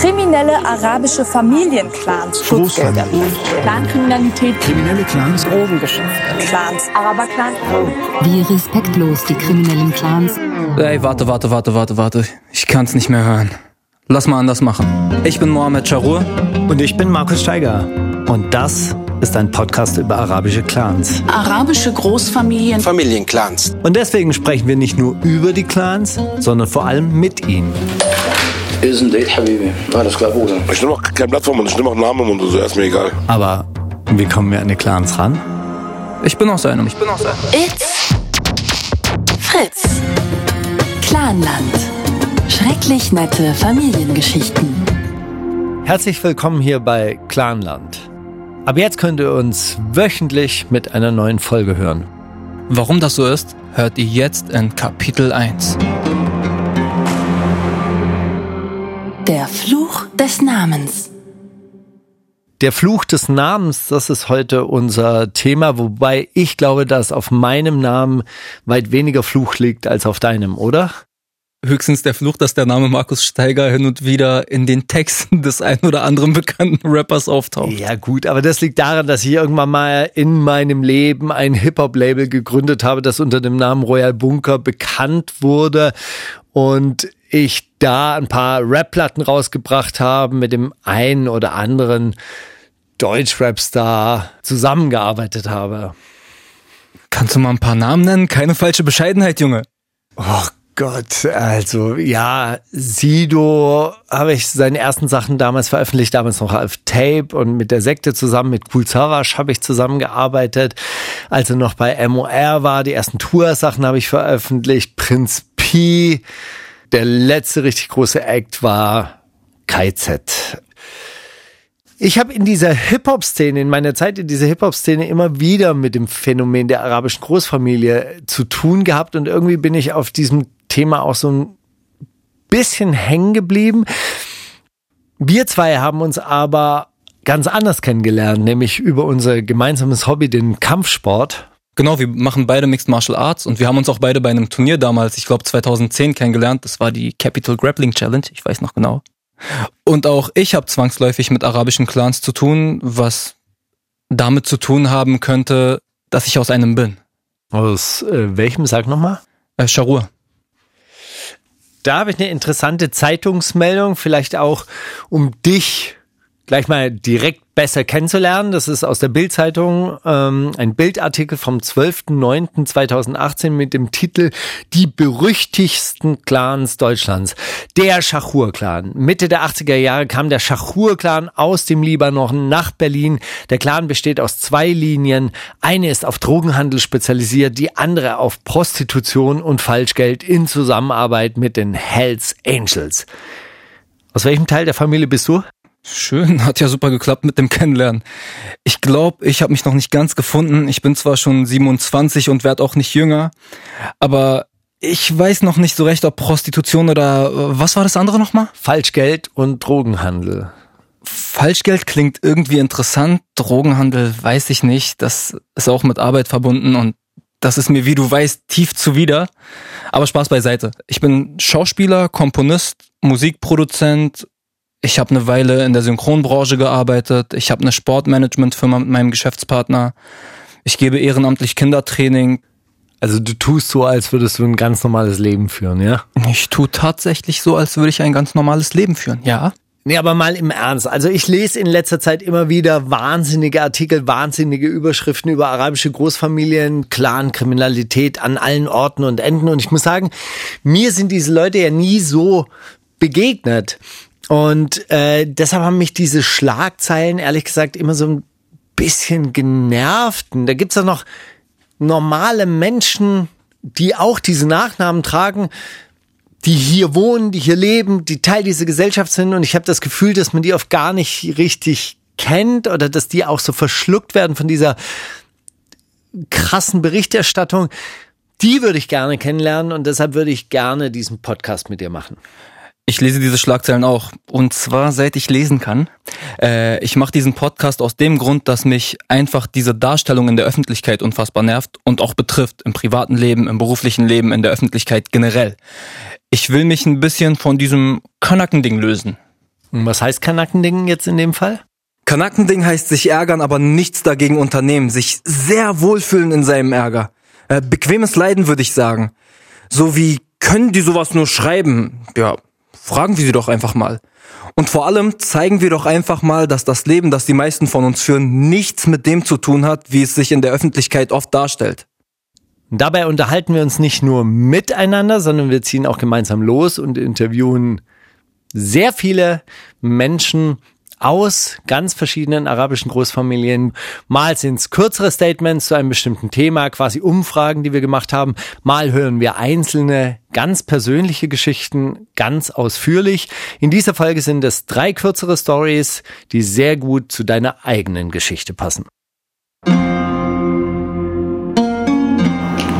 Kriminelle arabische Familienclans. Schutzgelder. Clankriminalität. Kriminelle Clans. Drogengeschäfte. Clans. Araberclans. Wie respektlos die kriminellen Clans. Ey, warte, warte, warte, warte, warte. Ich kann's nicht mehr hören. Lass mal anders machen. Ich bin Mohamed Charur. Und ich bin Markus Steiger. Und das ist ein Podcast über arabische Clans. Arabische Großfamilien. Familienclans. Und deswegen sprechen wir nicht nur über die Clans, sondern vor allem mit ihnen. Ist ein Date, Habibi. Alles klar, Bruder. Ich nehme auch kein Blatt vom Mund, ich nehme auch Namen und so, also ist mir egal. Aber wie kommen wir an die Clans ran? Ich bin auch so einem. Ich bin auch so einem. It's Fritz. Clanland. Schrecklich nette Familiengeschichten. Herzlich willkommen hier bei Clanland. Ab jetzt könnt ihr uns wöchentlich mit einer neuen Folge hören. Warum das so ist, hört ihr jetzt in Kapitel 1. Der Fluch des Namens. Der Fluch des Namens, das ist heute unser Thema, wobei ich glaube, dass auf meinem Namen weit weniger Fluch liegt als auf deinem, oder? Höchstens der Fluch, dass der Name Markus Steiger hin und wieder in den Texten des ein oder anderen bekannten Rappers auftaucht. Ja gut, aber das liegt daran, dass ich irgendwann mal in meinem Leben ein Hip-Hop-Label gegründet habe, das unter dem Namen Royal Bunker bekannt wurde und ich da ein paar Rap-Platten rausgebracht habe mit dem einen oder anderen Deutsch-Rap-Star zusammengearbeitet habe. Kannst du mal ein paar Namen nennen? Keine falsche Bescheidenheit, Junge. Oh Gott, also ja, Sido habe ich seine ersten Sachen damals veröffentlicht, damals noch auf Tape und mit der Sekte zusammen, mit Cool Savage habe ich zusammengearbeitet. Als er noch bei MOR war, die ersten Tour-Sachen habe ich veröffentlicht. Prinz P, der letzte richtig große Act war KZ. Ich habe in dieser Hip-Hop-Szene, in meiner Zeit in dieser Hip-Hop-Szene immer wieder mit dem Phänomen der arabischen Großfamilie zu tun gehabt und irgendwie bin ich auf diesem Thema auch so ein bisschen hängen geblieben. Wir zwei haben uns aber ganz anders kennengelernt, nämlich über unser gemeinsames Hobby, den Kampfsport. Genau, wir machen beide Mixed Martial Arts und wir haben uns auch beide bei einem Turnier damals, ich glaube 2010 kennengelernt. Das war die Capital Grappling Challenge, ich weiß noch genau. Und auch ich habe zwangsläufig mit arabischen Clans zu tun, was damit zu tun haben könnte, dass ich aus einem bin. Aus äh, welchem, sag nochmal? Äh, Scharur. Da habe ich eine interessante Zeitungsmeldung, vielleicht auch um dich gleich mal direkt besser kennenzulernen. Das ist aus der Bildzeitung ähm, ein Bildartikel vom 12.09.2018 mit dem Titel Die berüchtigsten Clans Deutschlands. Der Schachur-Clan. Mitte der 80er Jahre kam der Schachur-Clan aus dem Libanon nach Berlin. Der Clan besteht aus zwei Linien. Eine ist auf Drogenhandel spezialisiert, die andere auf Prostitution und Falschgeld in Zusammenarbeit mit den Hells Angels. Aus welchem Teil der Familie bist du? Schön, hat ja super geklappt mit dem Kennenlernen. Ich glaube, ich habe mich noch nicht ganz gefunden. Ich bin zwar schon 27 und werde auch nicht jünger, aber ich weiß noch nicht so recht, ob Prostitution oder was war das andere nochmal? Falschgeld und Drogenhandel. Falschgeld klingt irgendwie interessant, Drogenhandel weiß ich nicht. Das ist auch mit Arbeit verbunden und das ist mir, wie du weißt, tief zuwider. Aber Spaß beiseite. Ich bin Schauspieler, Komponist, Musikproduzent ich habe eine Weile in der Synchronbranche gearbeitet. Ich habe eine Sportmanagementfirma mit meinem Geschäftspartner. Ich gebe ehrenamtlich Kindertraining. Also du tust so, als würdest du ein ganz normales Leben führen, ja? Ich tue tatsächlich so, als würde ich ein ganz normales Leben führen, ja. Nee, aber mal im Ernst. Also ich lese in letzter Zeit immer wieder wahnsinnige Artikel, wahnsinnige Überschriften über arabische Großfamilien, Clan, Kriminalität an allen Orten und Enden. Und ich muss sagen, mir sind diese Leute ja nie so begegnet. Und äh, deshalb haben mich diese Schlagzeilen, ehrlich gesagt, immer so ein bisschen genervt. Und da gibt's ja noch normale Menschen, die auch diese Nachnamen tragen, die hier wohnen, die hier leben, die Teil dieser Gesellschaft sind. Und ich habe das Gefühl, dass man die oft gar nicht richtig kennt oder dass die auch so verschluckt werden von dieser krassen Berichterstattung. Die würde ich gerne kennenlernen und deshalb würde ich gerne diesen Podcast mit dir machen. Ich lese diese Schlagzeilen auch. Und zwar seit ich lesen kann. Äh, ich mache diesen Podcast aus dem Grund, dass mich einfach diese Darstellung in der Öffentlichkeit unfassbar nervt und auch betrifft. Im privaten Leben, im beruflichen Leben, in der Öffentlichkeit generell. Ich will mich ein bisschen von diesem Kanackending lösen. Und was heißt Kanackending jetzt in dem Fall? Kanackending heißt sich ärgern, aber nichts dagegen unternehmen, sich sehr wohlfühlen in seinem Ärger. Äh, bequemes Leiden würde ich sagen. So wie können die sowas nur schreiben? Ja, fragen wir sie doch einfach mal. Und vor allem zeigen wir doch einfach mal, dass das Leben, das die meisten von uns führen, nichts mit dem zu tun hat, wie es sich in der Öffentlichkeit oft darstellt. Dabei unterhalten wir uns nicht nur miteinander, sondern wir ziehen auch gemeinsam los und interviewen sehr viele Menschen aus ganz verschiedenen arabischen Großfamilien. Mal sind es kürzere Statements zu einem bestimmten Thema, quasi Umfragen, die wir gemacht haben. Mal hören wir einzelne ganz persönliche Geschichten ganz ausführlich. In dieser Folge sind es drei kürzere Stories, die sehr gut zu deiner eigenen Geschichte passen.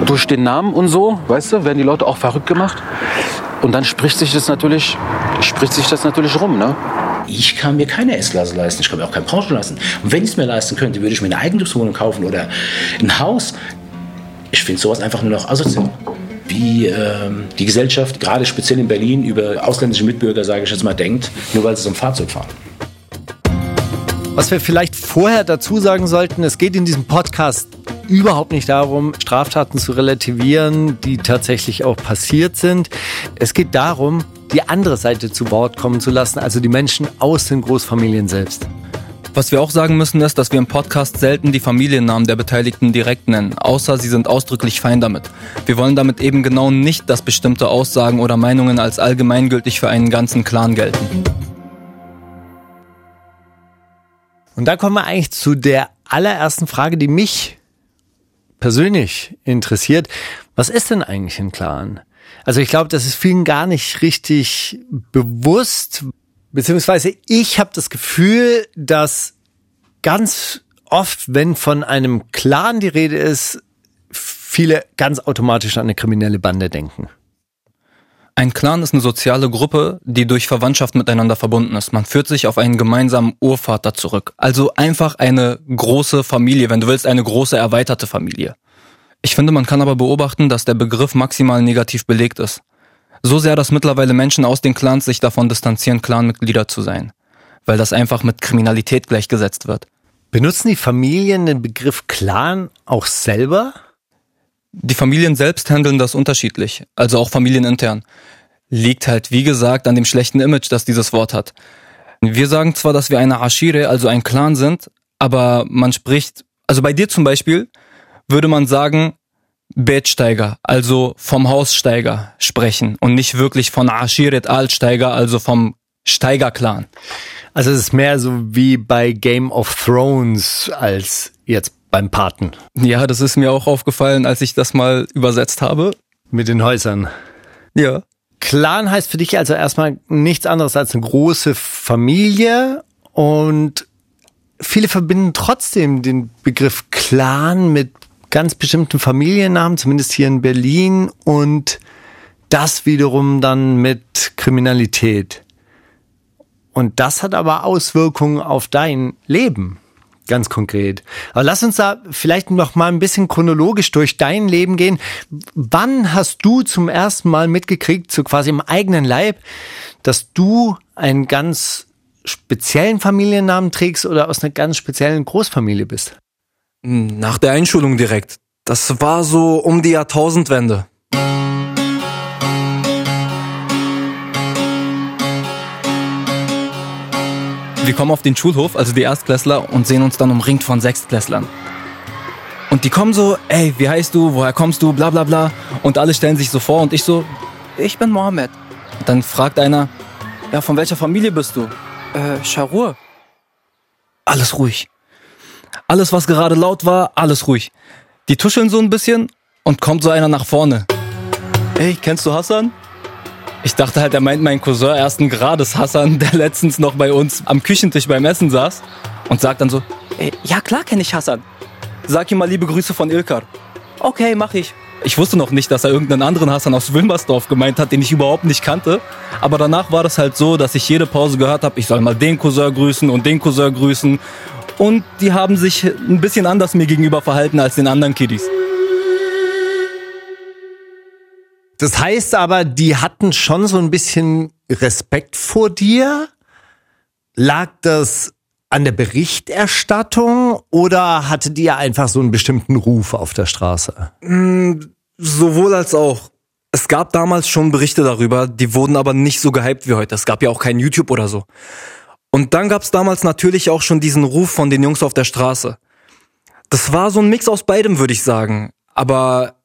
Durch den Namen und so, weißt du, werden die Leute auch verrückt gemacht. Und dann spricht sich das natürlich, spricht sich das natürlich rum, ne? Ich kann mir keine S-Klasse leisten, ich kann mir auch kein Porsche leisten. Und wenn ich es mir leisten könnte, würde ich mir eine Eigentumswohnung kaufen oder ein Haus. Ich finde sowas einfach nur noch asozial. Wie ähm, die Gesellschaft, gerade speziell in Berlin, über ausländische Mitbürger, sage ich jetzt mal, denkt, nur weil sie so ein Fahrzeug fahren. Was wir vielleicht vorher dazu sagen sollten, es geht in diesem Podcast überhaupt nicht darum, Straftaten zu relativieren, die tatsächlich auch passiert sind. Es geht darum, die andere Seite zu Wort kommen zu lassen, also die Menschen aus den Großfamilien selbst. Was wir auch sagen müssen ist, dass wir im Podcast selten die Familiennamen der Beteiligten direkt nennen, außer sie sind ausdrücklich fein damit. Wir wollen damit eben genau nicht, dass bestimmte Aussagen oder Meinungen als allgemeingültig für einen ganzen Clan gelten. Und da kommen wir eigentlich zu der allerersten Frage, die mich persönlich interessiert. Was ist denn eigentlich ein Clan? Also ich glaube, das ist vielen gar nicht richtig bewusst, beziehungsweise ich habe das Gefühl, dass ganz oft, wenn von einem Clan die Rede ist, viele ganz automatisch an eine kriminelle Bande denken. Ein Clan ist eine soziale Gruppe, die durch Verwandtschaft miteinander verbunden ist. Man führt sich auf einen gemeinsamen Urvater zurück. Also einfach eine große Familie, wenn du willst, eine große erweiterte Familie. Ich finde, man kann aber beobachten, dass der Begriff maximal negativ belegt ist. So sehr, dass mittlerweile Menschen aus den Clans sich davon distanzieren, Clanmitglieder zu sein. Weil das einfach mit Kriminalität gleichgesetzt wird. Benutzen die Familien den Begriff Clan auch selber? Die Familien selbst handeln das unterschiedlich, also auch familienintern. Liegt halt, wie gesagt, an dem schlechten Image, das dieses Wort hat. Wir sagen zwar, dass wir eine Ashire, also ein Clan sind, aber man spricht, also bei dir zum Beispiel, würde man sagen, Bettsteiger, also vom Haussteiger sprechen und nicht wirklich von Ashiret Altsteiger, also vom Steigerclan. Also es ist mehr so wie bei Game of Thrones als jetzt beim Paten. Ja, das ist mir auch aufgefallen, als ich das mal übersetzt habe. Mit den Häusern. Ja. Clan heißt für dich also erstmal nichts anderes als eine große Familie und viele verbinden trotzdem den Begriff Clan mit ganz bestimmten Familiennamen, zumindest hier in Berlin, und das wiederum dann mit Kriminalität. Und das hat aber Auswirkungen auf dein Leben, ganz konkret. Aber lass uns da vielleicht noch mal ein bisschen chronologisch durch dein Leben gehen. Wann hast du zum ersten Mal mitgekriegt, so quasi im eigenen Leib, dass du einen ganz speziellen Familiennamen trägst oder aus einer ganz speziellen Großfamilie bist? Nach der Einschulung direkt. Das war so um die Jahrtausendwende. Wir kommen auf den Schulhof, also die Erstklässler, und sehen uns dann umringt von Sechstklässlern. Und die kommen so, ey, wie heißt du, woher kommst du, bla bla bla. Und alle stellen sich so vor und ich so, ich bin Mohammed. Dann fragt einer, ja, von welcher Familie bist du? Äh, Scharur. Alles ruhig. Alles, was gerade laut war, alles ruhig. Die tuscheln so ein bisschen und kommt so einer nach vorne. Ey, kennst du Hassan? Ich dachte halt, er meint meinen Cousin ersten Grades Hassan, der letztens noch bei uns am Küchentisch beim Essen saß und sagt dann so, Ey, ja klar kenne ich Hassan. Sag ihm mal liebe Grüße von Ilkar. Okay, mach ich. Ich wusste noch nicht, dass er irgendeinen anderen Hassan aus Wilmersdorf gemeint hat, den ich überhaupt nicht kannte. Aber danach war das halt so, dass ich jede Pause gehört habe, ich soll mal den Cousin grüßen und den Cousin grüßen. Und die haben sich ein bisschen anders mir gegenüber verhalten als den anderen Kiddies. Das heißt aber, die hatten schon so ein bisschen Respekt vor dir, lag das an der Berichterstattung oder hattet ihr einfach so einen bestimmten Ruf auf der Straße? Mm, sowohl als auch. Es gab damals schon Berichte darüber, die wurden aber nicht so gehypt wie heute. Es gab ja auch kein YouTube oder so. Und dann gab es damals natürlich auch schon diesen Ruf von den Jungs auf der Straße. Das war so ein Mix aus beidem, würde ich sagen. Aber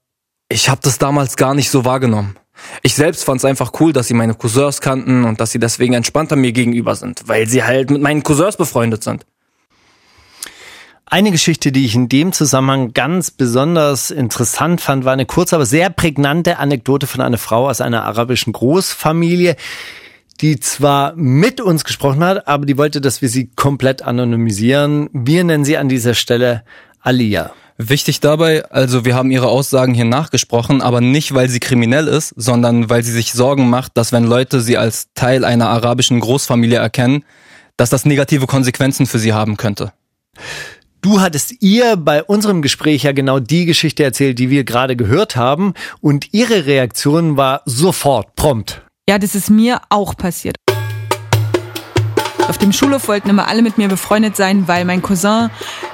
ich habe das damals gar nicht so wahrgenommen. Ich selbst fand es einfach cool, dass sie meine Cousins kannten und dass sie deswegen entspannter mir gegenüber sind, weil sie halt mit meinen Cousins befreundet sind. Eine Geschichte, die ich in dem Zusammenhang ganz besonders interessant fand, war eine kurze, aber sehr prägnante Anekdote von einer Frau aus einer arabischen Großfamilie, die zwar mit uns gesprochen hat, aber die wollte, dass wir sie komplett anonymisieren. Wir nennen sie an dieser Stelle Alia. Wichtig dabei, also wir haben ihre Aussagen hier nachgesprochen, aber nicht, weil sie kriminell ist, sondern weil sie sich Sorgen macht, dass wenn Leute sie als Teil einer arabischen Großfamilie erkennen, dass das negative Konsequenzen für sie haben könnte. Du hattest ihr bei unserem Gespräch ja genau die Geschichte erzählt, die wir gerade gehört haben, und ihre Reaktion war sofort prompt. Ja, das ist mir auch passiert. Auf dem Schulhof wollten immer alle mit mir befreundet sein, weil mein Cousin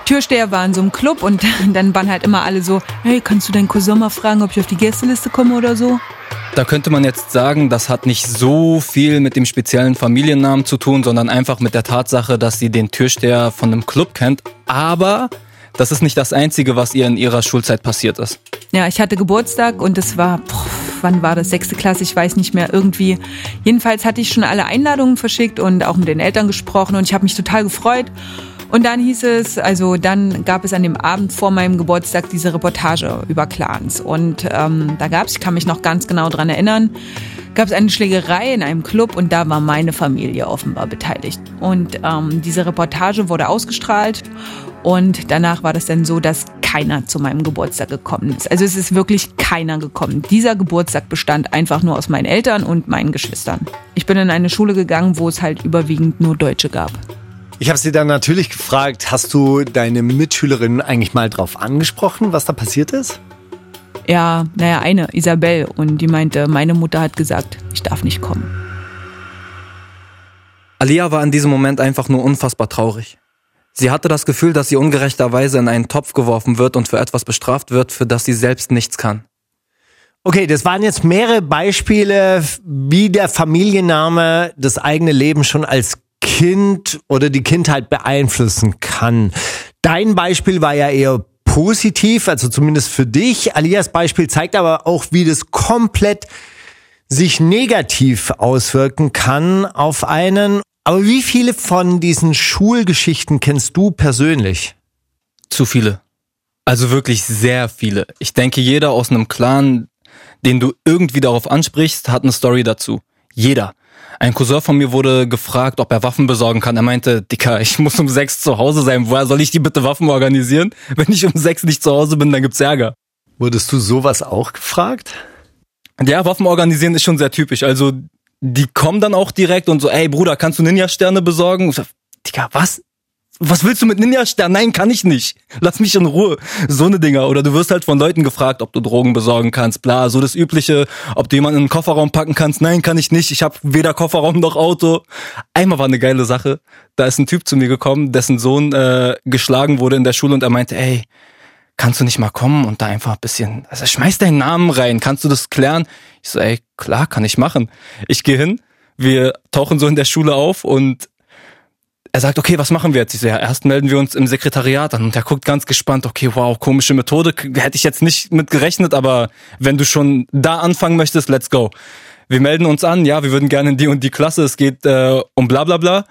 Türsteher war in so einem Club und dann waren halt immer alle so, hey, kannst du deinen Cousin mal fragen, ob ich auf die Gästeliste komme oder so? Da könnte man jetzt sagen, das hat nicht so viel mit dem speziellen Familiennamen zu tun, sondern einfach mit der Tatsache, dass sie den Türsteher von einem Club kennt. Aber das ist nicht das Einzige, was ihr in ihrer Schulzeit passiert ist. Ja, ich hatte Geburtstag und es war, boah, wann war das? Sechste Klasse, ich weiß nicht mehr, irgendwie. Jedenfalls hatte ich schon alle Einladungen verschickt und auch mit den Eltern gesprochen und ich habe mich total gefreut. Und dann hieß es, also dann gab es an dem Abend vor meinem Geburtstag diese Reportage über Clans. Und ähm, da gab es, ich kann mich noch ganz genau dran erinnern, gab es eine Schlägerei in einem Club und da war meine Familie offenbar beteiligt. Und ähm, diese Reportage wurde ausgestrahlt und danach war das dann so, dass keiner zu meinem Geburtstag gekommen ist. Also es ist wirklich keiner gekommen. Dieser Geburtstag bestand einfach nur aus meinen Eltern und meinen Geschwistern. Ich bin in eine Schule gegangen, wo es halt überwiegend nur Deutsche gab. Ich habe sie dann natürlich gefragt, hast du deine Mitschülerin eigentlich mal drauf angesprochen, was da passiert ist? Ja, naja, eine, Isabel, und die meinte, meine Mutter hat gesagt, ich darf nicht kommen. Alia war in diesem Moment einfach nur unfassbar traurig. Sie hatte das Gefühl, dass sie ungerechterweise in einen Topf geworfen wird und für etwas bestraft wird, für das sie selbst nichts kann. Okay, das waren jetzt mehrere Beispiele, wie der Familienname das eigene Leben schon als Kind oder die Kindheit beeinflussen kann. Dein Beispiel war ja eher positiv, also zumindest für dich. Alias Beispiel zeigt aber auch, wie das komplett sich negativ auswirken kann auf einen aber wie viele von diesen Schulgeschichten kennst du persönlich? Zu viele. Also wirklich sehr viele. Ich denke, jeder aus einem Clan, den du irgendwie darauf ansprichst, hat eine Story dazu. Jeder. Ein Cousin von mir wurde gefragt, ob er Waffen besorgen kann. Er meinte, Dicker, ich muss um sechs zu Hause sein. Woher soll ich die bitte Waffen organisieren? Wenn ich um sechs nicht zu Hause bin, dann gibt's Ärger. Wurdest du sowas auch gefragt? Ja, Waffen organisieren ist schon sehr typisch. Also die kommen dann auch direkt und so, ey Bruder, kannst du Ninja-Sterne besorgen? Ich sag, Digga, was? Was willst du mit Ninja-Sternen? Nein, kann ich nicht. Lass mich in Ruhe. So ne Dinger. Oder du wirst halt von Leuten gefragt, ob du Drogen besorgen kannst. Bla, so das Übliche. Ob du jemanden in den Kofferraum packen kannst. Nein, kann ich nicht. Ich habe weder Kofferraum noch Auto. Einmal war eine geile Sache. Da ist ein Typ zu mir gekommen, dessen Sohn äh, geschlagen wurde in der Schule und er meinte, ey, kannst du nicht mal kommen und da einfach ein bisschen, also schmeiß deinen Namen rein, kannst du das klären? Ich so, ey, klar, kann ich machen. Ich gehe hin, wir tauchen so in der Schule auf und er sagt, okay, was machen wir jetzt? Ich so, ja, erst melden wir uns im Sekretariat an und er guckt ganz gespannt, okay, wow, komische Methode, hätte ich jetzt nicht mit gerechnet, aber wenn du schon da anfangen möchtest, let's go. Wir melden uns an, ja, wir würden gerne in die und die Klasse, es geht äh, um bla bla bla.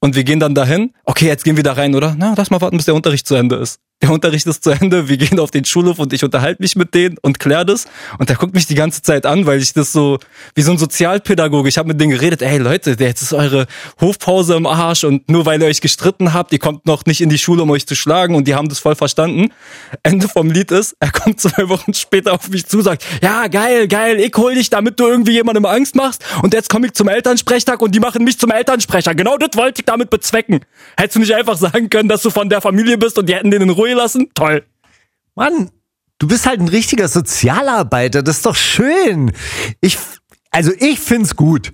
Und wir gehen dann dahin, okay, jetzt gehen wir da rein, oder? Na, lass mal warten, bis der Unterricht zu Ende ist der Unterricht ist zu Ende, wir gehen auf den Schulhof und ich unterhalte mich mit denen und klär das. Und der guckt mich die ganze Zeit an, weil ich das so, wie so ein Sozialpädagoge, ich habe mit denen geredet, ey Leute, jetzt ist eure Hofpause im Arsch und nur weil ihr euch gestritten habt, ihr kommt noch nicht in die Schule, um euch zu schlagen und die haben das voll verstanden. Ende vom Lied ist, er kommt zwei Wochen später auf mich zu, sagt, ja geil, geil, ich hol dich, damit du irgendwie jemandem Angst machst und jetzt komme ich zum Elternsprechtag und die machen mich zum Elternsprecher. Genau das wollte ich damit bezwecken. Hättest du nicht einfach sagen können, dass du von der Familie bist und die hätten den in Ruhe Ruhe lassen? Toll. Mann, du bist halt ein richtiger Sozialarbeiter. Das ist doch schön. Ich, also ich find's gut.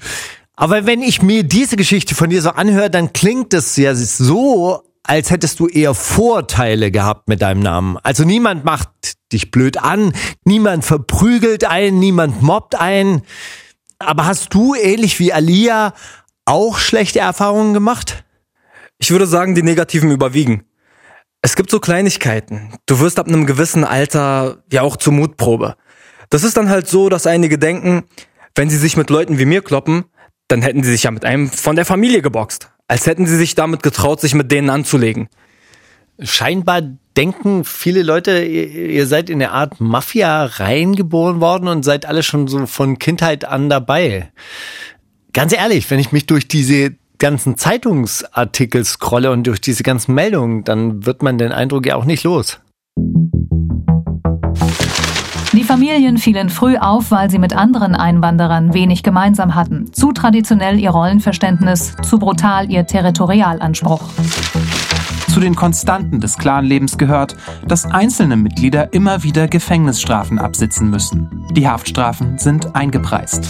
Aber wenn ich mir diese Geschichte von dir so anhöre, dann klingt es ja so, als hättest du eher Vorteile gehabt mit deinem Namen. Also niemand macht dich blöd an, niemand verprügelt einen, niemand mobbt einen. Aber hast du, ähnlich wie Alia, auch schlechte Erfahrungen gemacht? Ich würde sagen, die negativen überwiegen. Es gibt so Kleinigkeiten. Du wirst ab einem gewissen Alter ja auch zur Mutprobe. Das ist dann halt so, dass einige denken, wenn sie sich mit Leuten wie mir kloppen, dann hätten sie sich ja mit einem von der Familie geboxt. Als hätten sie sich damit getraut, sich mit denen anzulegen. Scheinbar denken viele Leute, ihr seid in eine Art Mafia reingeboren worden und seid alle schon so von Kindheit an dabei. Ganz ehrlich, wenn ich mich durch diese ganzen Zeitungsartikel scrolle und durch diese ganzen Meldungen, dann wird man den Eindruck ja auch nicht los. Die Familien fielen früh auf, weil sie mit anderen Einwanderern wenig gemeinsam hatten. Zu traditionell ihr Rollenverständnis, zu brutal ihr Territorialanspruch. Zu den Konstanten des Clanlebens gehört, dass einzelne Mitglieder immer wieder Gefängnisstrafen absitzen müssen. Die Haftstrafen sind eingepreist.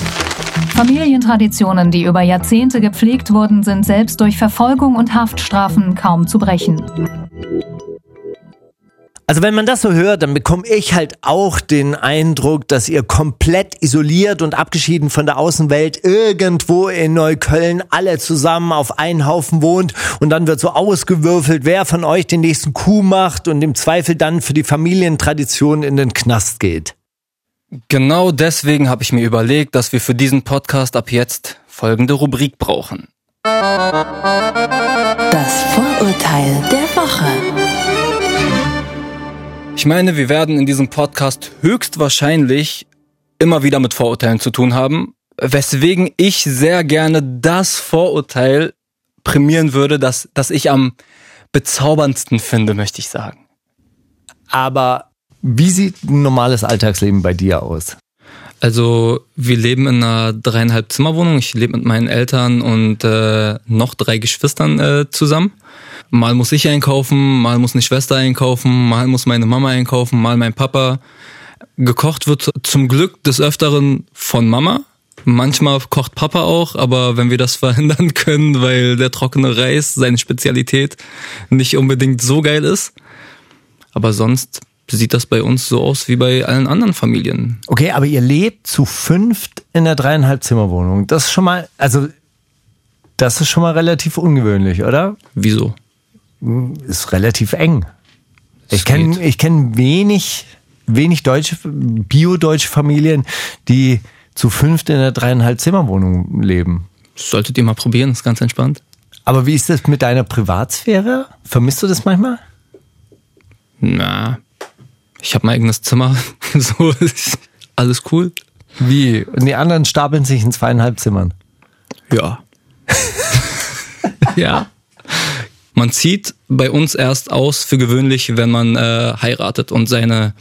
Familientraditionen, die über Jahrzehnte gepflegt wurden, sind selbst durch Verfolgung und Haftstrafen kaum zu brechen. Also wenn man das so hört, dann bekomme ich halt auch den Eindruck, dass ihr komplett isoliert und abgeschieden von der Außenwelt irgendwo in Neukölln alle zusammen auf einen Haufen wohnt und dann wird so ausgewürfelt, wer von euch den nächsten Coup macht und im Zweifel dann für die Familientradition in den Knast geht. Genau deswegen habe ich mir überlegt, dass wir für diesen Podcast ab jetzt folgende Rubrik brauchen. Das Vorurteil der Woche. Ich meine, wir werden in diesem Podcast höchstwahrscheinlich immer wieder mit Vorurteilen zu tun haben, weswegen ich sehr gerne das Vorurteil prämieren würde, das, das ich am bezauberndsten finde, möchte ich sagen. Aber wie sieht ein normales Alltagsleben bei dir aus? Also wir leben in einer dreieinhalb Zimmerwohnung. Ich lebe mit meinen Eltern und äh, noch drei Geschwistern äh, zusammen. Mal muss ich einkaufen, mal muss eine Schwester einkaufen, mal muss meine Mama einkaufen, mal mein Papa. Gekocht wird zum Glück des Öfteren von Mama. Manchmal kocht Papa auch, aber wenn wir das verhindern können, weil der trockene Reis, seine Spezialität, nicht unbedingt so geil ist. Aber sonst sieht das bei uns so aus wie bei allen anderen Familien. Okay, aber ihr lebt zu fünft in der dreieinhalb Zimmerwohnung. Das ist schon mal, also das ist schon mal relativ ungewöhnlich, oder? Wieso? Ist relativ eng. Ich kenne ich kenn wenig, wenig deutsche, bio-deutsche Familien, die zu fünft in der dreieinhalb Zimmerwohnung leben. Solltet ihr mal probieren, ist ganz entspannt. Aber wie ist das mit deiner Privatsphäre? Vermisst du das manchmal? Na, ich habe mein eigenes Zimmer. so ist alles cool. Wie? Und die anderen stapeln sich in zweieinhalb Zimmern. Ja. ja. Man zieht bei uns erst aus für gewöhnlich, wenn man äh, heiratet und seine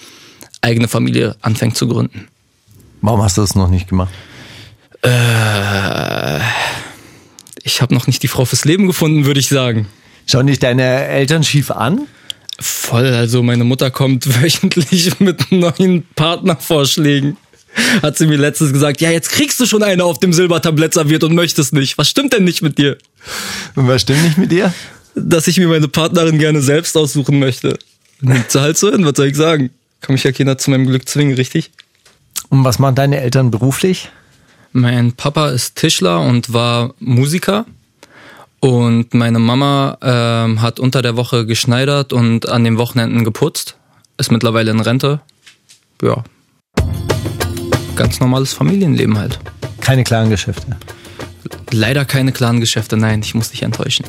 eigene Familie anfängt zu gründen. Warum hast du das noch nicht gemacht? Äh, ich habe noch nicht die Frau fürs Leben gefunden, würde ich sagen. Schauen dich deine Eltern schief an? Voll, also meine Mutter kommt wöchentlich mit neuen Partnervorschlägen. Hat sie mir letztens gesagt, ja, jetzt kriegst du schon eine auf dem Silbertablett serviert und möchtest nicht. Was stimmt denn nicht mit dir? Und was stimmt nicht mit dir? Dass ich mir meine Partnerin gerne selbst aussuchen möchte. Nimmt sie halt so hin, was soll ich sagen? Kann mich ja keiner zu meinem Glück zwingen, richtig? Und was machen deine Eltern beruflich? Mein Papa ist Tischler und war Musiker. Und meine Mama ähm, hat unter der Woche geschneidert und an den Wochenenden geputzt. Ist mittlerweile in Rente. Ja. Ganz normales Familienleben halt. Keine klaren Geschäfte. Leider keine klaren Geschäfte, nein, ich muss dich enttäuschen.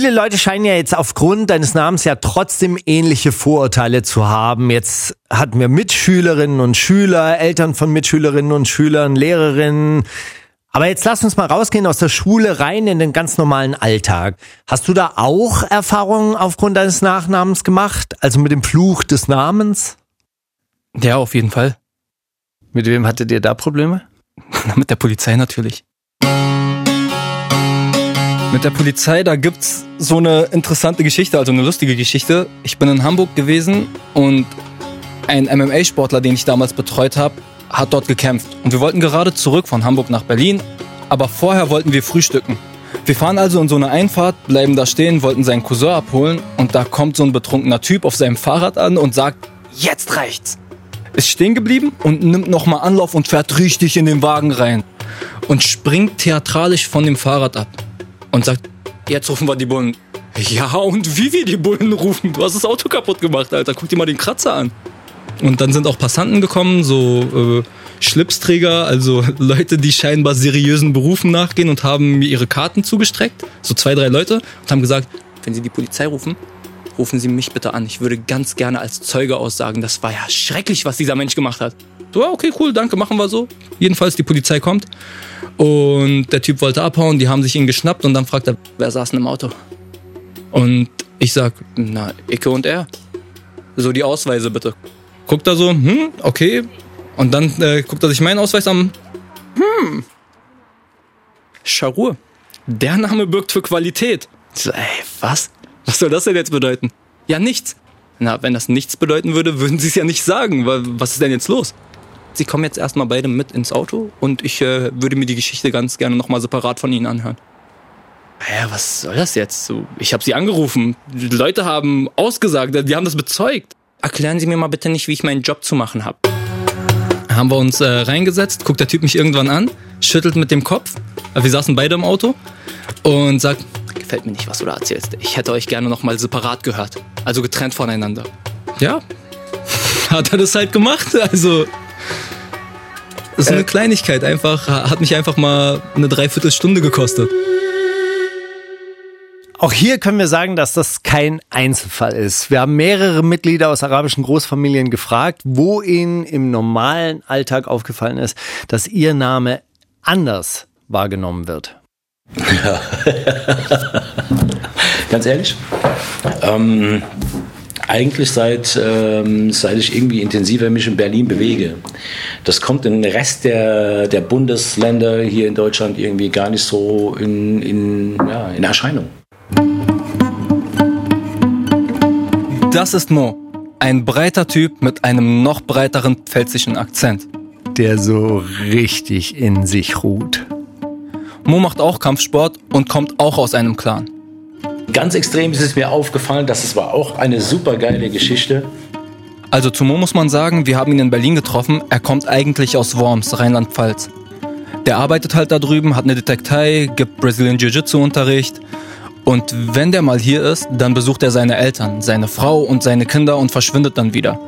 Viele Leute scheinen ja jetzt aufgrund deines Namens ja trotzdem ähnliche Vorurteile zu haben. Jetzt hatten wir Mitschülerinnen und Schüler, Eltern von Mitschülerinnen und Schülern, Lehrerinnen. Aber jetzt lass uns mal rausgehen aus der Schule rein in den ganz normalen Alltag. Hast du da auch Erfahrungen aufgrund deines Nachnamens gemacht? Also mit dem Fluch des Namens? Ja, auf jeden Fall. Mit wem hattet ihr da Probleme? mit der Polizei natürlich. Mit der Polizei, da gibt's so eine interessante Geschichte, also eine lustige Geschichte. Ich bin in Hamburg gewesen und Ein MMA-Sportler, den ich damals betreut habe, hat dort gekämpft. Und wir wollten gerade zurück von Hamburg nach Berlin, aber vorher wollten wir frühstücken. Wir fahren also in so eine Einfahrt, bleiben da stehen, wollten seinen Cousin abholen und da kommt so ein betrunkener Typ auf seinem Fahrrad an und sagt, jetzt reicht's. Ist stehen geblieben und nimmt nochmal Anlauf und fährt richtig in den Wagen rein und springt theatralisch von dem Fahrrad ab und sagt, jetzt rufen wir die Bullen. Ja, und wie wir die Bullen rufen? Du hast das Auto kaputt gemacht, Alter. Guck dir mal den Kratzer an. Und dann sind auch Passanten gekommen, so äh, Schlipsträger, also Leute, die scheinbar seriösen Berufen nachgehen und haben mir ihre Karten zugestreckt. So zwei, drei Leute und haben gesagt, wenn Sie die Polizei rufen, rufen Sie mich bitte an. Ich würde ganz gerne als Zeuge aussagen. Das war ja schrecklich, was dieser Mensch gemacht hat. So, okay, cool, danke, machen wir so. Jedenfalls, die Polizei kommt und der Typ wollte abhauen, die haben sich ihn geschnappt und dann fragt er, wer saß denn im Auto? Und ich sag, na, Icke und er. So die Ausweise bitte. Guckt er so, hm, okay. Und dann äh, guckt er sich meinen Ausweis an. Hm. Scharur. Der Name birgt für Qualität. Ich so, ey, was? Was soll das denn jetzt bedeuten? Ja, nichts. Na, wenn das nichts bedeuten würde, würden sie es ja nicht sagen. Was ist denn jetzt los? Sie kommen jetzt erstmal beide mit ins Auto und ich äh, würde mir die Geschichte ganz gerne nochmal separat von Ihnen anhören. Ja, was soll das jetzt? So, ich habe Sie angerufen. Die Leute haben ausgesagt, die haben das bezeugt. Erklären Sie mir mal bitte nicht, wie ich meinen Job zu machen habe. Haben wir uns äh, reingesetzt, guckt der Typ mich irgendwann an, schüttelt mit dem Kopf. Wir saßen beide im Auto und sagt, gefällt mir nicht, was du da erzählst. Ich hätte euch gerne nochmal separat gehört. Also getrennt voneinander. Ja, hat er das halt gemacht. Also das ist eine äh, Kleinigkeit, einfach, hat mich einfach mal eine Dreiviertelstunde gekostet. Auch hier können wir sagen, dass das kein Einzelfall ist. Wir haben mehrere Mitglieder aus arabischen Großfamilien gefragt, wo ihnen im normalen Alltag aufgefallen ist, dass ihr Name anders wahrgenommen wird. Ja. Ganz ehrlich, ähm, eigentlich seit, ähm, seit ich irgendwie intensiver mich in Berlin bewege. Das kommt im Rest der, der Bundesländer hier in Deutschland irgendwie gar nicht so in, in, ja, in Erscheinung. Das ist Mo. Ein breiter Typ mit einem noch breiteren pfälzischen Akzent. Der so richtig in sich ruht. Mo macht auch Kampfsport und kommt auch aus einem Clan. Ganz extrem ist es mir aufgefallen, dass es war auch eine super geile Geschichte. Also zu Mo muss man sagen, wir haben ihn in Berlin getroffen. Er kommt eigentlich aus Worms, Rheinland-Pfalz. Der arbeitet halt da drüben, hat eine Detektei, gibt Brazilian Jiu-Jitsu-Unterricht. Und wenn der mal hier ist, dann besucht er seine Eltern, seine Frau und seine Kinder und verschwindet dann wieder.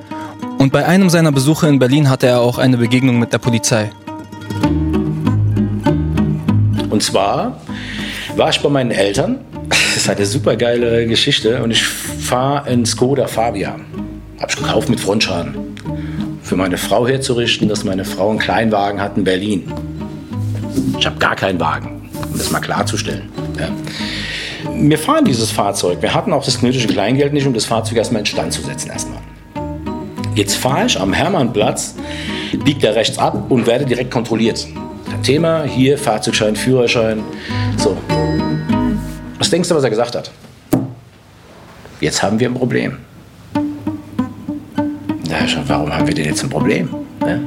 Und bei einem seiner Besuche in Berlin hatte er auch eine Begegnung mit der Polizei. Und zwar war ich bei meinen Eltern das ist eine super geile Geschichte und ich fahre in Skoda Fabia. Habe ich gekauft mit Frontschaden. Für meine Frau herzurichten, dass meine Frau einen Kleinwagen hat in Berlin. Ich habe gar keinen Wagen, um das mal klarzustellen. Ja. Wir fahren dieses Fahrzeug. Wir hatten auch das nötige Kleingeld nicht, um das Fahrzeug erstmal in Stand zu setzen. Erstmal. Jetzt fahre ich am Hermannplatz, biegt er rechts ab und werde direkt kontrolliert. Thema, hier Fahrzeugschein, Führerschein. So, was denkst du, was er gesagt hat? Jetzt haben wir ein Problem. Ja, warum haben wir denn jetzt ein Problem? Ja?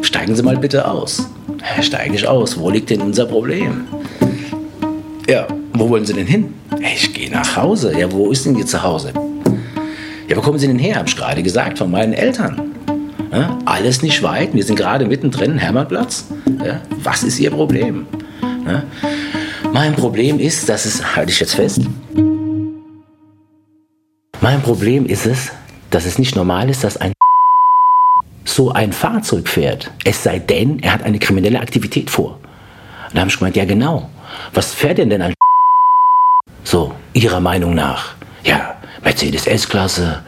Steigen Sie mal bitte aus. Ja, steige ich aus. Wo liegt denn unser Problem? Ja, wo wollen Sie denn hin? Ich gehe nach Hause. Ja, wo ist denn Ihr Zuhause? Ja, wo kommen Sie denn her? Hab ich gerade gesagt, von meinen Eltern. Ja, alles nicht weit. Wir sind gerade mittendrin, Hermannplatz. Ja, was ist Ihr Problem? Ja, mein Problem ist, dass es, halte ich jetzt fest, mein Problem ist es, dass es nicht normal ist, dass ein so ein Fahrzeug fährt. Es sei denn, er hat eine kriminelle Aktivität vor. Und da habe ich gemeint, ja genau. Was fährt denn denn ein so, Ihrer Meinung nach? Ja, Mercedes S-Klasse,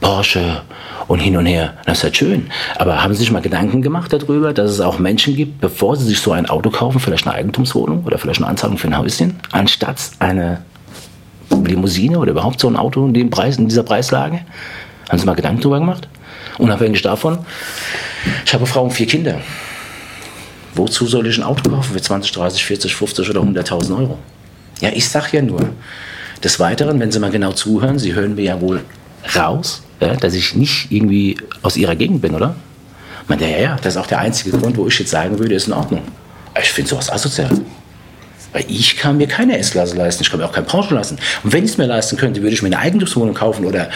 Porsche, und hin und her. Das ist halt schön. Aber haben Sie sich mal Gedanken gemacht darüber, dass es auch Menschen gibt, bevor sie sich so ein Auto kaufen, vielleicht eine Eigentumswohnung oder vielleicht eine Anzahlung für ein Häuschen, anstatt eine Limousine oder überhaupt so ein Auto in, dem Preis, in dieser Preislage? Haben Sie mal Gedanken darüber gemacht? Unabhängig davon, ich habe Frau und vier Kinder. Wozu soll ich ein Auto kaufen für 20, 30, 40, 50 oder 100.000 Euro? Ja, ich sage ja nur. Des Weiteren, wenn Sie mal genau zuhören, Sie hören mir ja wohl raus, ja, dass ich nicht irgendwie aus ihrer Gegend bin, oder? Meine, ja, ja, das ist auch der einzige Grund, wo ich jetzt sagen würde, ist in Ordnung. Aber ich finde sowas asozial. Weil ich kann mir keine S-Klasse leisten, ich kann mir auch kein Porsche leisten. Und wenn ich es mir leisten könnte, würde ich mir eine Eigentumswohnung kaufen oder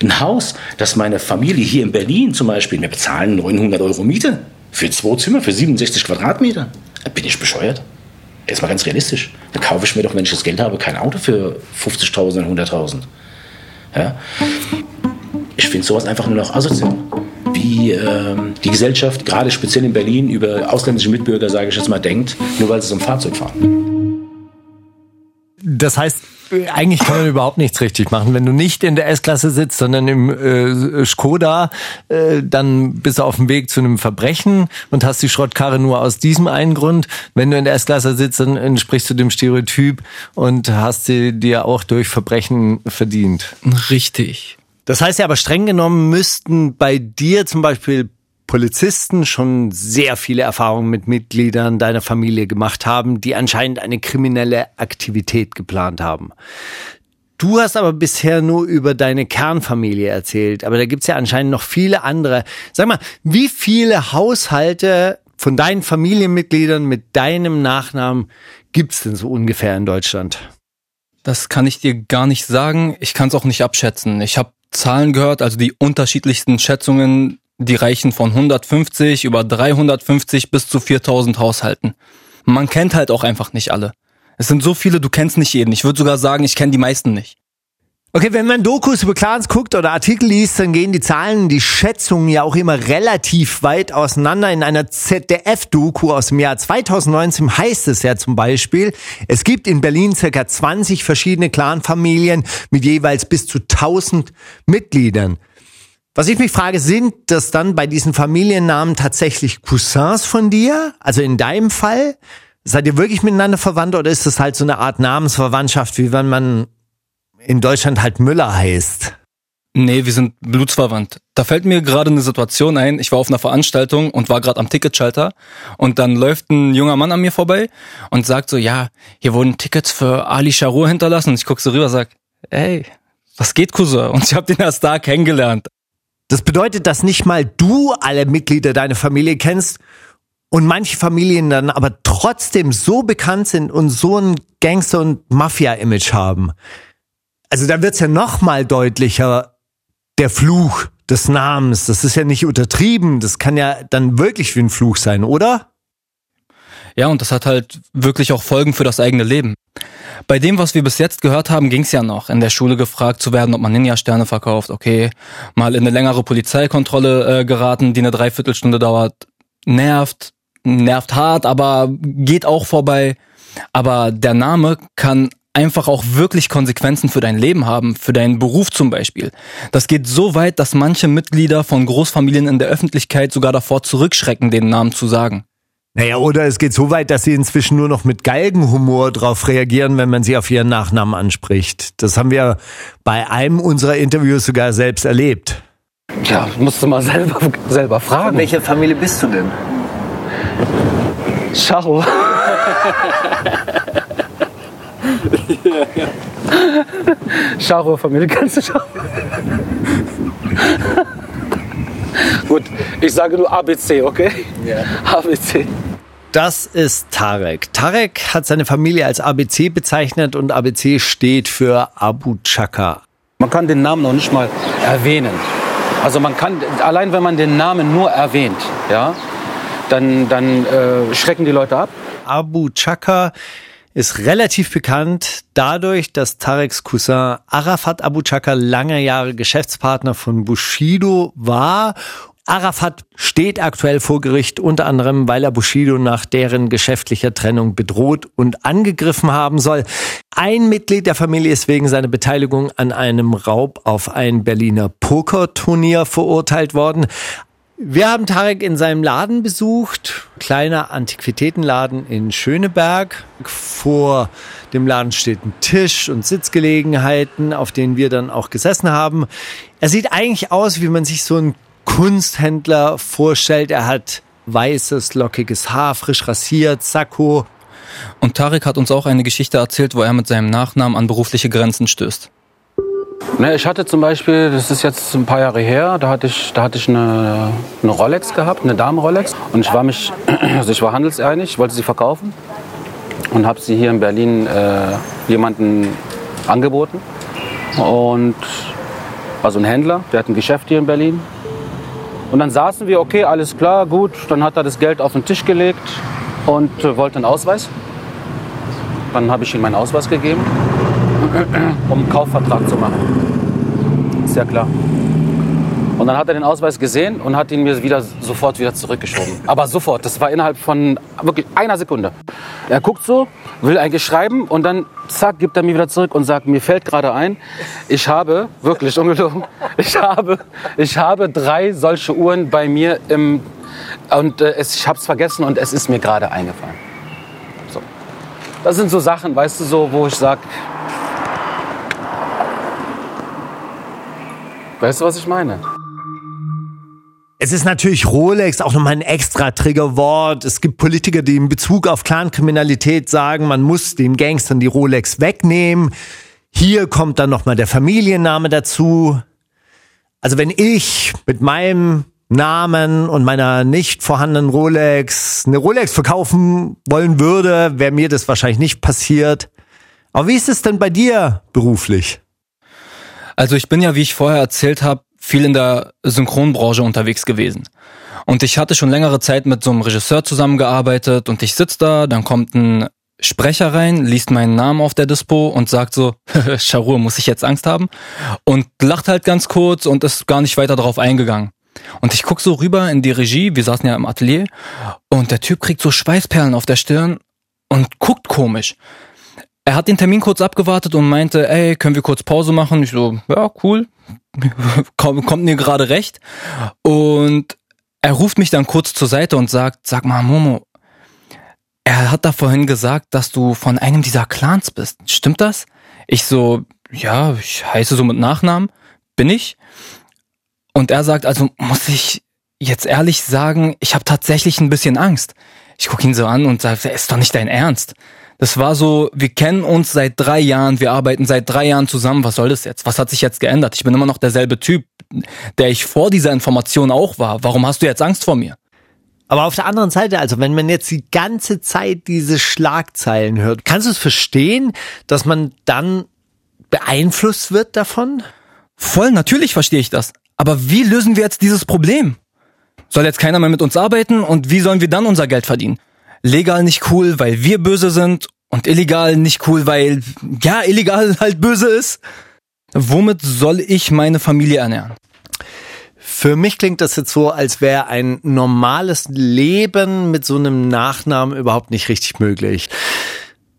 ein Haus, das meine Familie hier in Berlin zum Beispiel, wir bezahlen 900 Euro Miete für zwei Zimmer, für 67 Quadratmeter. Da bin ich bescheuert. Jetzt mal ganz realistisch. Dann kaufe ich mir doch, wenn ich das Geld habe, kein Auto für 50.000 oder 100.000. Ja? Ich finde sowas einfach nur noch asozial. Wie ähm, die Gesellschaft, gerade speziell in Berlin, über ausländische Mitbürger, sage ich jetzt mal, denkt, nur weil sie so ein Fahrzeug fahren. Das heißt, eigentlich kann man überhaupt nichts richtig machen. Wenn du nicht in der S-Klasse sitzt, sondern im äh, Skoda, äh, dann bist du auf dem Weg zu einem Verbrechen und hast die Schrottkarre nur aus diesem einen Grund. Wenn du in der S-Klasse sitzt, dann entsprichst du dem Stereotyp und hast sie dir auch durch Verbrechen verdient. Richtig. Das heißt ja aber streng genommen müssten bei dir zum Beispiel Polizisten schon sehr viele Erfahrungen mit Mitgliedern deiner Familie gemacht haben, die anscheinend eine kriminelle Aktivität geplant haben. Du hast aber bisher nur über deine Kernfamilie erzählt, aber da gibt's ja anscheinend noch viele andere. Sag mal, wie viele Haushalte von deinen Familienmitgliedern mit deinem Nachnamen gibt's denn so ungefähr in Deutschland? Das kann ich dir gar nicht sagen. Ich kann es auch nicht abschätzen. Ich habe Zahlen gehört, also die unterschiedlichsten Schätzungen, die reichen von 150 über 350 bis zu 4000 Haushalten. Man kennt halt auch einfach nicht alle. Es sind so viele, du kennst nicht jeden. Ich würde sogar sagen, ich kenne die meisten nicht. Okay, wenn man Dokus über Clans guckt oder Artikel liest, dann gehen die Zahlen, die Schätzungen ja auch immer relativ weit auseinander. In einer ZDF-Doku aus dem Jahr 2019 heißt es ja zum Beispiel, es gibt in Berlin circa 20 verschiedene Clanfamilien mit jeweils bis zu 1000 Mitgliedern. Was ich mich frage, sind das dann bei diesen Familiennamen tatsächlich Cousins von dir? Also in deinem Fall? Seid ihr wirklich miteinander verwandt oder ist das halt so eine Art Namensverwandtschaft, wie wenn man in Deutschland halt Müller heißt. Nee, wir sind blutsverwandt. Da fällt mir gerade eine Situation ein. Ich war auf einer Veranstaltung und war gerade am Ticketschalter und dann läuft ein junger Mann an mir vorbei und sagt so, ja, hier wurden Tickets für Ali Sharour hinterlassen. Und ich guck so rüber und sag, ey, was geht, Cousin? Und ich habe den erst da kennengelernt. Das bedeutet, dass nicht mal du alle Mitglieder deiner Familie kennst und manche Familien dann aber trotzdem so bekannt sind und so ein Gangster- und Mafia-Image haben also da wird's ja noch mal deutlicher, der Fluch des Namens. Das ist ja nicht untertrieben. Das kann ja dann wirklich wie ein Fluch sein, oder? Ja, und das hat halt wirklich auch Folgen für das eigene Leben. Bei dem, was wir bis jetzt gehört haben, ging's ja noch. In der Schule gefragt zu werden, ob man Ninja-Sterne verkauft. Okay, mal in eine längere Polizeikontrolle äh, geraten, die eine Dreiviertelstunde dauert. Nervt, nervt hart, aber geht auch vorbei. Aber der Name kann einfach auch wirklich Konsequenzen für dein Leben haben, für deinen Beruf zum Beispiel. Das geht so weit, dass manche Mitglieder von Großfamilien in der Öffentlichkeit sogar davor zurückschrecken, den Namen zu sagen. Naja, oder es geht so weit, dass sie inzwischen nur noch mit Galgenhumor darauf reagieren, wenn man sie auf ihren Nachnamen anspricht. Das haben wir bei einem unserer Interviews sogar selbst erlebt. Ja, musst du mal selber, selber fragen. Von welcher Familie bist du denn? Schau. ja, ja. Familie, kannst du schauen? Gut, ich sage nur ABC, okay? Ja. ABC. Das ist Tarek. Tarek hat seine Familie als ABC bezeichnet und ABC steht für Abu Chaka. Man kann den Namen noch nicht mal erwähnen. Also man kann, allein wenn man den Namen nur erwähnt, ja, dann, dann äh, schrecken die Leute ab. Abu Chaka ist relativ bekannt dadurch, dass Tareks Cousin Arafat Abu Chaka lange Jahre Geschäftspartner von Bushido war Arafat steht aktuell vor Gericht, unter anderem, weil er Bushido nach deren geschäftlicher Trennung bedroht und angegriffen haben soll. Ein Mitglied der Familie ist wegen seiner Beteiligung an einem Raub auf ein Berliner Pokerturnier verurteilt worden. Wir haben Tarek in seinem Laden besucht, kleiner Antiquitätenladen in Schöneberg. Vor dem Laden steht ein Tisch und Sitzgelegenheiten, auf denen wir dann auch gesessen haben. Er sieht eigentlich aus, wie man sich so einen Kunsthändler vorstellt. Er hat weißes, lockiges Haar, frisch rasiert, Sakko. Und Tarek hat uns auch eine Geschichte erzählt, wo er mit seinem Nachnamen an berufliche Grenzen stößt. Ne, ich hatte zum Beispiel, das ist jetzt ein paar Jahre her, da hatte ich, da hatte ich eine, eine Rolex gehabt, eine Damen-Rolex. Und ich war mich, also ich war handelseinig, wollte sie verkaufen und habe sie hier in Berlin äh, jemanden angeboten. Und also ein Händler, der hat ein Geschäft hier in Berlin. Und dann saßen wir, okay, alles klar, gut. Dann hat er das Geld auf den Tisch gelegt und äh, wollte einen Ausweis. Dann habe ich ihm meinen Ausweis gegeben, um einen Kaufvertrag zu machen. Ist ja klar. Und dann hat er den Ausweis gesehen und hat ihn mir wieder sofort wieder zurückgeschoben. Aber sofort, das war innerhalb von wirklich einer Sekunde. Er guckt so, will eigentlich schreiben und dann zack, gibt er mir wieder zurück und sagt, mir fällt gerade ein, ich habe, wirklich ungelogen, ich habe, ich habe drei solche Uhren bei mir im, und äh, es, ich habe es vergessen und es ist mir gerade eingefallen. So. Das sind so Sachen, weißt du, so, wo ich sage, weißt du, was ich meine? Es ist natürlich Rolex auch nochmal ein extra Triggerwort. Es gibt Politiker, die in Bezug auf Clankriminalität sagen, man muss den Gangstern die Rolex wegnehmen. Hier kommt dann nochmal der Familienname dazu. Also wenn ich mit meinem Namen und meiner nicht vorhandenen Rolex eine Rolex verkaufen wollen würde, wäre mir das wahrscheinlich nicht passiert. Aber wie ist es denn bei dir beruflich? Also ich bin ja, wie ich vorher erzählt habe, viel in der Synchronbranche unterwegs gewesen. Und ich hatte schon längere Zeit mit so einem Regisseur zusammengearbeitet und ich sitze da, dann kommt ein Sprecher rein, liest meinen Namen auf der Dispo und sagt so, Charur, muss ich jetzt Angst haben? Und lacht halt ganz kurz und ist gar nicht weiter darauf eingegangen. Und ich guck so rüber in die Regie, wir saßen ja im Atelier, und der Typ kriegt so Schweißperlen auf der Stirn und guckt komisch. Er hat den Termin kurz abgewartet und meinte, ey, können wir kurz Pause machen? Ich so, ja, cool, kommt mir gerade recht. Und er ruft mich dann kurz zur Seite und sagt, sag mal, Momo, er hat da vorhin gesagt, dass du von einem dieser Clans bist. Stimmt das? Ich so, ja, ich heiße so mit Nachnamen. Bin ich? Und er sagt, also muss ich jetzt ehrlich sagen, ich habe tatsächlich ein bisschen Angst. Ich gucke ihn so an und sage, ist doch nicht dein Ernst. Das war so, wir kennen uns seit drei Jahren, wir arbeiten seit drei Jahren zusammen. Was soll das jetzt? Was hat sich jetzt geändert? Ich bin immer noch derselbe Typ, der ich vor dieser Information auch war. Warum hast du jetzt Angst vor mir? Aber auf der anderen Seite, also wenn man jetzt die ganze Zeit diese Schlagzeilen hört, kannst du es verstehen, dass man dann beeinflusst wird davon? Voll, natürlich verstehe ich das. Aber wie lösen wir jetzt dieses Problem? Soll jetzt keiner mehr mit uns arbeiten und wie sollen wir dann unser Geld verdienen? Legal nicht cool, weil wir böse sind und illegal nicht cool, weil ja, illegal halt böse ist. Womit soll ich meine Familie ernähren? Für mich klingt das jetzt so, als wäre ein normales Leben mit so einem Nachnamen überhaupt nicht richtig möglich.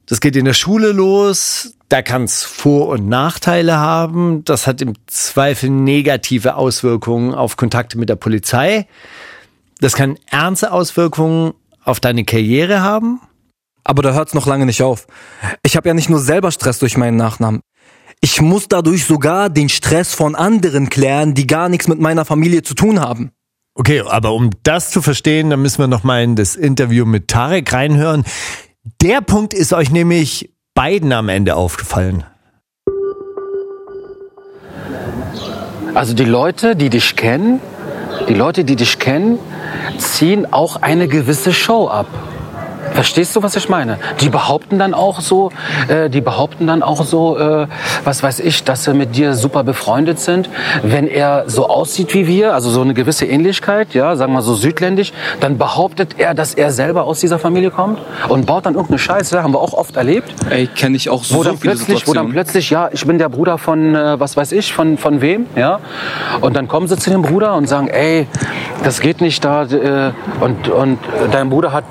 Das geht in der Schule los, da kann es Vor- und Nachteile haben. Das hat im Zweifel negative Auswirkungen auf Kontakte mit der Polizei. Das kann ernste Auswirkungen auf deine Karriere haben? Aber da hört's noch lange nicht auf. Ich habe ja nicht nur selber Stress durch meinen Nachnamen. Ich muss dadurch sogar den Stress von anderen klären, die gar nichts mit meiner Familie zu tun haben. Okay, aber um das zu verstehen, dann müssen wir noch mal in das Interview mit Tarek reinhören. Der Punkt ist euch nämlich beiden am Ende aufgefallen. Also die Leute, die dich kennen, die Leute, die dich kennen, ziehen auch eine gewisse Show ab. Verstehst du, was ich meine? Die behaupten dann auch so, äh, die behaupten dann auch so, äh, was weiß ich, dass sie mit dir super befreundet sind. Wenn er so aussieht wie wir, also so eine gewisse Ähnlichkeit, ja, sagen wir so südländisch, dann behauptet er, dass er selber aus dieser Familie kommt und baut dann irgendeine Scheiße. Haben wir auch oft erlebt. Ey, kenne ich auch so, wo dann plötzlich, Wo dann plötzlich, ja, ich bin der Bruder von, äh, was weiß ich, von, von wem, ja. Und dann kommen sie zu dem Bruder und sagen, ey, das geht nicht da, äh, und, und dein Bruder hat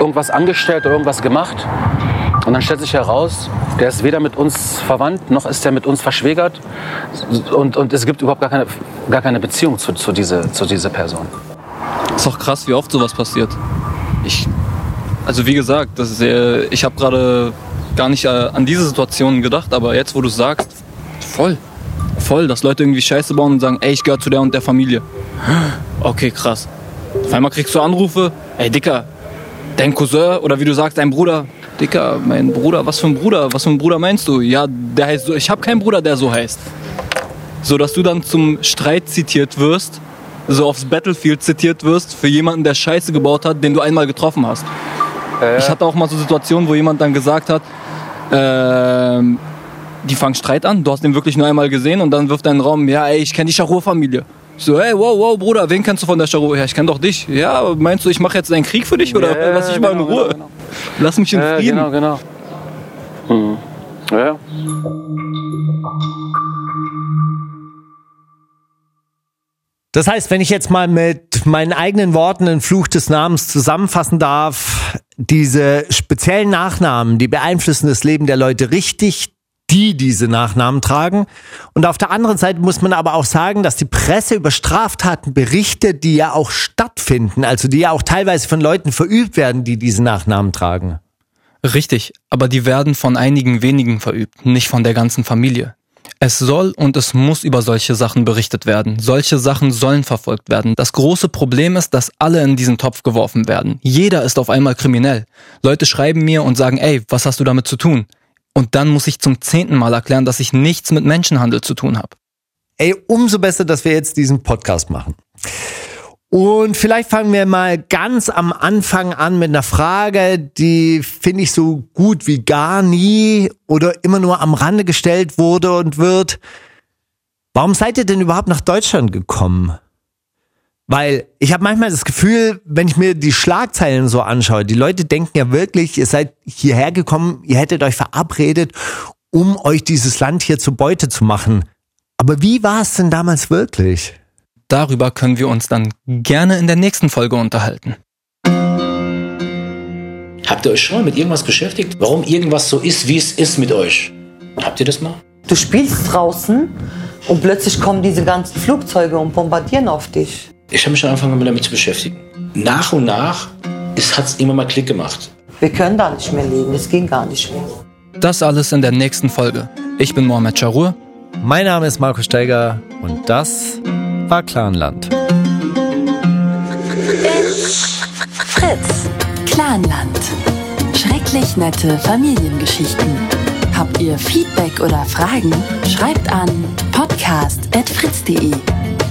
irgendwas angestellt oder irgendwas gemacht. Und dann stellt sich heraus, der ist weder mit uns verwandt, noch ist er mit uns verschwägert. Und, und es gibt überhaupt gar keine, gar keine Beziehung zu, zu, diese, zu dieser Person. Ist doch krass, wie oft sowas passiert. Ich, also wie gesagt, das ist sehr, ich habe gerade gar nicht äh, an diese Situation gedacht, aber jetzt, wo du sagst, voll. Voll, dass Leute irgendwie Scheiße bauen und sagen, ey, ich gehöre zu der und der Familie. Okay, krass. Auf einmal kriegst du Anrufe, ey Dicker, dein Cousin oder wie du sagst, dein Bruder. Dicker, mein Bruder, was für ein Bruder? Was für ein Bruder meinst du? Ja, der heißt so. Ich habe keinen Bruder, der so heißt. So dass du dann zum Streit zitiert wirst, so aufs Battlefield zitiert wirst für jemanden, der Scheiße gebaut hat, den du einmal getroffen hast. Äh. Ich hatte auch mal so Situationen, wo jemand dann gesagt hat, ähm, die fangen Streit an, du hast den wirklich nur einmal gesehen und dann wirft er in den Raum, ja ey, ich kenne die Charur-Familie. So, hey, wow, wow, Bruder, wen kennst du von der Charur? Ja, ich kenne doch dich. Ja, meinst du, ich mache jetzt einen Krieg für dich oder Ja, lass dich mal in genau, Ruhe? genau, Lass mich in Ja, Frieden. genau, genau. Mhm. Ja. Das heißt, wenn ich jetzt mal mit meinen eigenen Worten den Fluch des Namens zusammenfassen darf, diese speziellen Nachnamen, die beeinflussen das Leben der Leute richtig, die diese Nachnamen tragen. Und auf der anderen Seite muss man aber auch sagen, dass die Presse über Straftaten berichtet, die ja auch stattfinden, also die ja auch teilweise von Leuten verübt werden, die diese Nachnamen tragen. Richtig, aber die werden von einigen wenigen verübt, nicht von der ganzen Familie. Es soll und es muss über solche Sachen berichtet werden. Solche Sachen sollen verfolgt werden. Das große Problem ist, dass alle in diesen Topf geworfen werden. Jeder ist auf einmal kriminell. Leute schreiben mir und sagen, ey, was hast du damit zu tun? Und dann muss ich zum zehnten Mal erklären, dass ich nichts mit Menschenhandel zu tun habe. Ey, umso besser, dass wir jetzt diesen Podcast machen. Und vielleicht fangen wir mal ganz am Anfang an mit einer Frage, die finde ich so gut wie gar nie oder immer nur am Rande gestellt wurde und wird. Warum seid ihr denn überhaupt nach Deutschland gekommen? Weil ich habe manchmal das Gefühl, wenn ich mir die Schlagzeilen so anschaue, die Leute denken ja wirklich, ihr seid hierher gekommen, ihr hättet euch verabredet, um euch dieses Land hier zur Beute zu machen. Aber wie war es denn damals wirklich? Darüber können wir uns dann gerne in der nächsten Folge unterhalten. Habt ihr euch schon mal mit irgendwas beschäftigt? Warum irgendwas so ist, wie es ist mit euch? Habt ihr das mal? Du spielst draußen und plötzlich kommen diese ganzen Flugzeuge und bombardieren auf dich. Ich habe mich dann angefangen damit zu beschäftigen. Nach und nach hat es immer mal Klick gemacht. Wir können da nicht mehr leben, es ging gar nicht mehr. Das alles in der nächsten Folge. Ich bin Mohamed Charur. Mein Name ist Marco Steiger und das war Clanland. Fritz. Clanland. Schrecklich nette Familiengeschichten. Habt ihr Feedback oder Fragen? Schreibt an podcast.fritz.de.